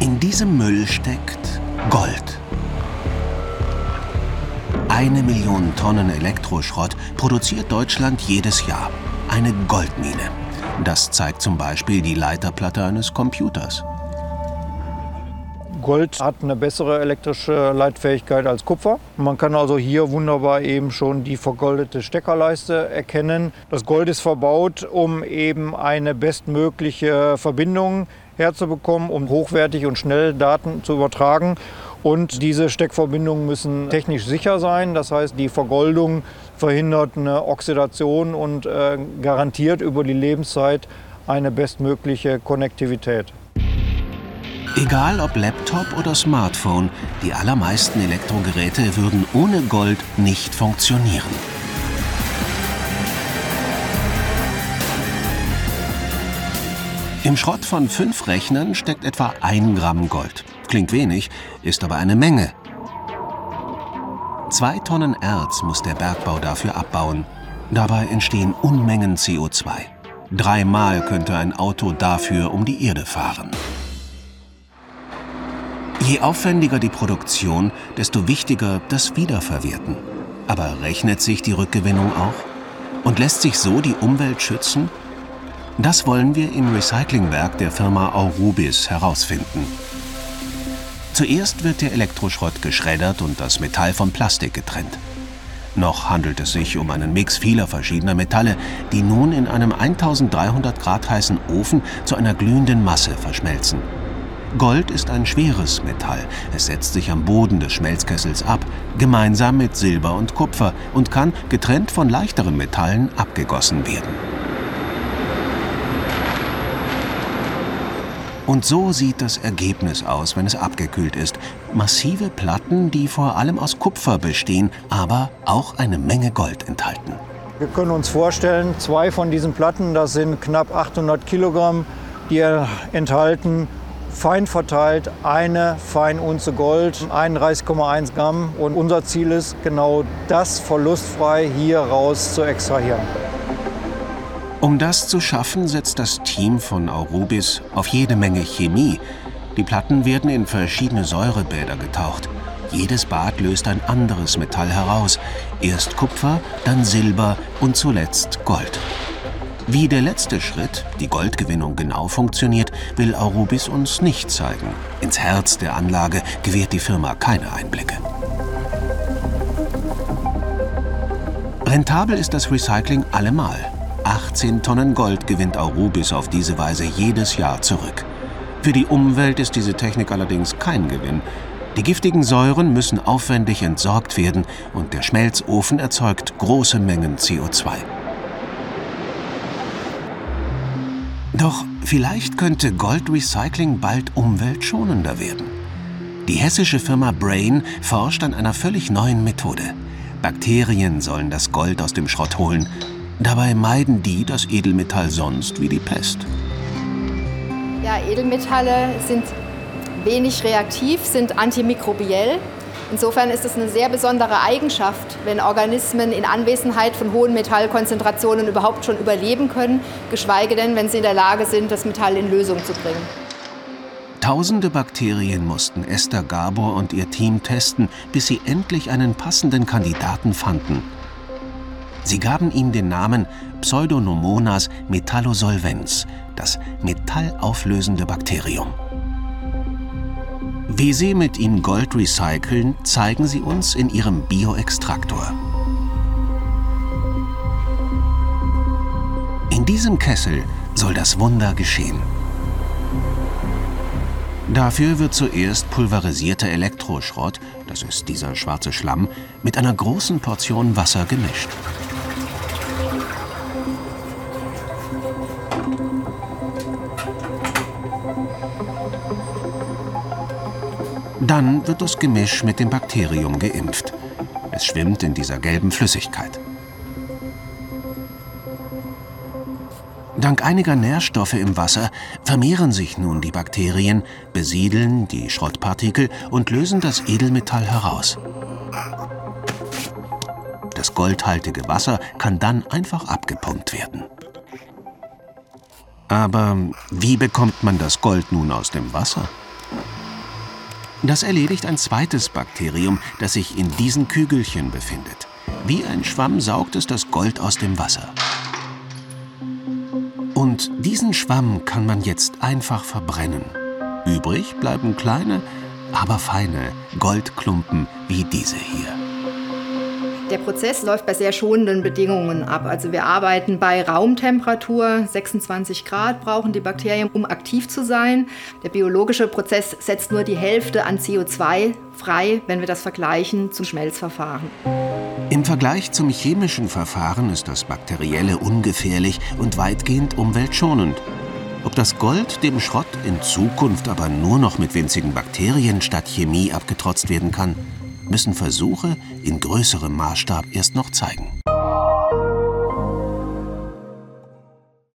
In diesem Müll steckt Gold. Eine Million Tonnen Elektroschrott produziert Deutschland jedes Jahr. Eine Goldmine. Das zeigt zum Beispiel die Leiterplatte eines Computers. Gold hat eine bessere elektrische Leitfähigkeit als Kupfer. Man kann also hier wunderbar eben schon die vergoldete Steckerleiste erkennen. Das Gold ist verbaut, um eben eine bestmögliche Verbindung herzubekommen, um hochwertig und schnell Daten zu übertragen. Und diese Steckverbindungen müssen technisch sicher sein. Das heißt, die Vergoldung verhindert eine Oxidation und äh, garantiert über die Lebenszeit eine bestmögliche Konnektivität. Egal ob Laptop oder Smartphone, die allermeisten Elektrogeräte würden ohne Gold nicht funktionieren. Im Schrott von fünf Rechnern steckt etwa ein Gramm Gold. Klingt wenig, ist aber eine Menge. Zwei Tonnen Erz muss der Bergbau dafür abbauen. Dabei entstehen Unmengen CO2. Dreimal könnte ein Auto dafür um die Erde fahren. Je aufwendiger die Produktion, desto wichtiger das Wiederverwerten. Aber rechnet sich die Rückgewinnung auch? Und lässt sich so die Umwelt schützen? Das wollen wir im Recyclingwerk der Firma Aurubis herausfinden. Zuerst wird der Elektroschrott geschreddert und das Metall vom Plastik getrennt. Noch handelt es sich um einen Mix vieler verschiedener Metalle, die nun in einem 1300 Grad heißen Ofen zu einer glühenden Masse verschmelzen. Gold ist ein schweres Metall. Es setzt sich am Boden des Schmelzkessels ab, gemeinsam mit Silber und Kupfer und kann, getrennt von leichteren Metallen, abgegossen werden. Und so sieht das Ergebnis aus, wenn es abgekühlt ist. Massive Platten, die vor allem aus Kupfer bestehen, aber auch eine Menge Gold enthalten. Wir können uns vorstellen, zwei von diesen Platten, das sind knapp 800 Kilogramm, die enthalten fein verteilt eine Feinunze Gold, 31,1 Gramm. Und unser Ziel ist, genau das verlustfrei hier raus zu extrahieren. Um das zu schaffen, setzt das Team von Aurubis auf jede Menge Chemie. Die Platten werden in verschiedene Säurebäder getaucht. Jedes Bad löst ein anderes Metall heraus. Erst Kupfer, dann Silber und zuletzt Gold. Wie der letzte Schritt, die Goldgewinnung genau funktioniert, will Aurubis uns nicht zeigen. Ins Herz der Anlage gewährt die Firma keine Einblicke. Rentabel ist das Recycling allemal. 18 Tonnen Gold gewinnt Aurubis auf diese Weise jedes Jahr zurück. Für die Umwelt ist diese Technik allerdings kein Gewinn. Die giftigen Säuren müssen aufwendig entsorgt werden und der Schmelzofen erzeugt große Mengen CO2. Doch vielleicht könnte Goldrecycling bald umweltschonender werden. Die hessische Firma Brain forscht an einer völlig neuen Methode. Bakterien sollen das Gold aus dem Schrott holen Dabei meiden die das Edelmetall sonst wie die Pest. Ja, Edelmetalle sind wenig reaktiv, sind antimikrobiell. Insofern ist es eine sehr besondere Eigenschaft, wenn Organismen in Anwesenheit von hohen Metallkonzentrationen überhaupt schon überleben können, geschweige denn, wenn sie in der Lage sind, das Metall in Lösung zu bringen. Tausende Bakterien mussten Esther Gabor und ihr Team testen, bis sie endlich einen passenden Kandidaten fanden. Sie gaben ihm den Namen Pseudonomonas metallosolvens, das metallauflösende Bakterium. Wie sie mit ihm Gold recyceln, zeigen sie uns in ihrem Bioextraktor. In diesem Kessel soll das Wunder geschehen. Dafür wird zuerst pulverisierter Elektroschrott, das ist dieser schwarze Schlamm, mit einer großen Portion Wasser gemischt. Dann wird das Gemisch mit dem Bakterium geimpft. Es schwimmt in dieser gelben Flüssigkeit. Dank einiger Nährstoffe im Wasser vermehren sich nun die Bakterien, besiedeln die Schrottpartikel und lösen das Edelmetall heraus. Das goldhaltige Wasser kann dann einfach abgepumpt werden. Aber wie bekommt man das Gold nun aus dem Wasser? Das erledigt ein zweites Bakterium, das sich in diesen Kügelchen befindet. Wie ein Schwamm saugt es das Gold aus dem Wasser. Und diesen Schwamm kann man jetzt einfach verbrennen. Übrig bleiben kleine, aber feine Goldklumpen wie diese hier. Der Prozess läuft bei sehr schonenden Bedingungen ab. Also wir arbeiten bei Raumtemperatur, 26 Grad brauchen die Bakterien, um aktiv zu sein. Der biologische Prozess setzt nur die Hälfte an CO2 frei, wenn wir das vergleichen zum Schmelzverfahren. Im Vergleich zum chemischen Verfahren ist das bakterielle ungefährlich und weitgehend umweltschonend. Ob das Gold dem Schrott in Zukunft aber nur noch mit winzigen Bakterien statt Chemie abgetrotzt werden kann, müssen Versuche in größerem Maßstab erst noch zeigen.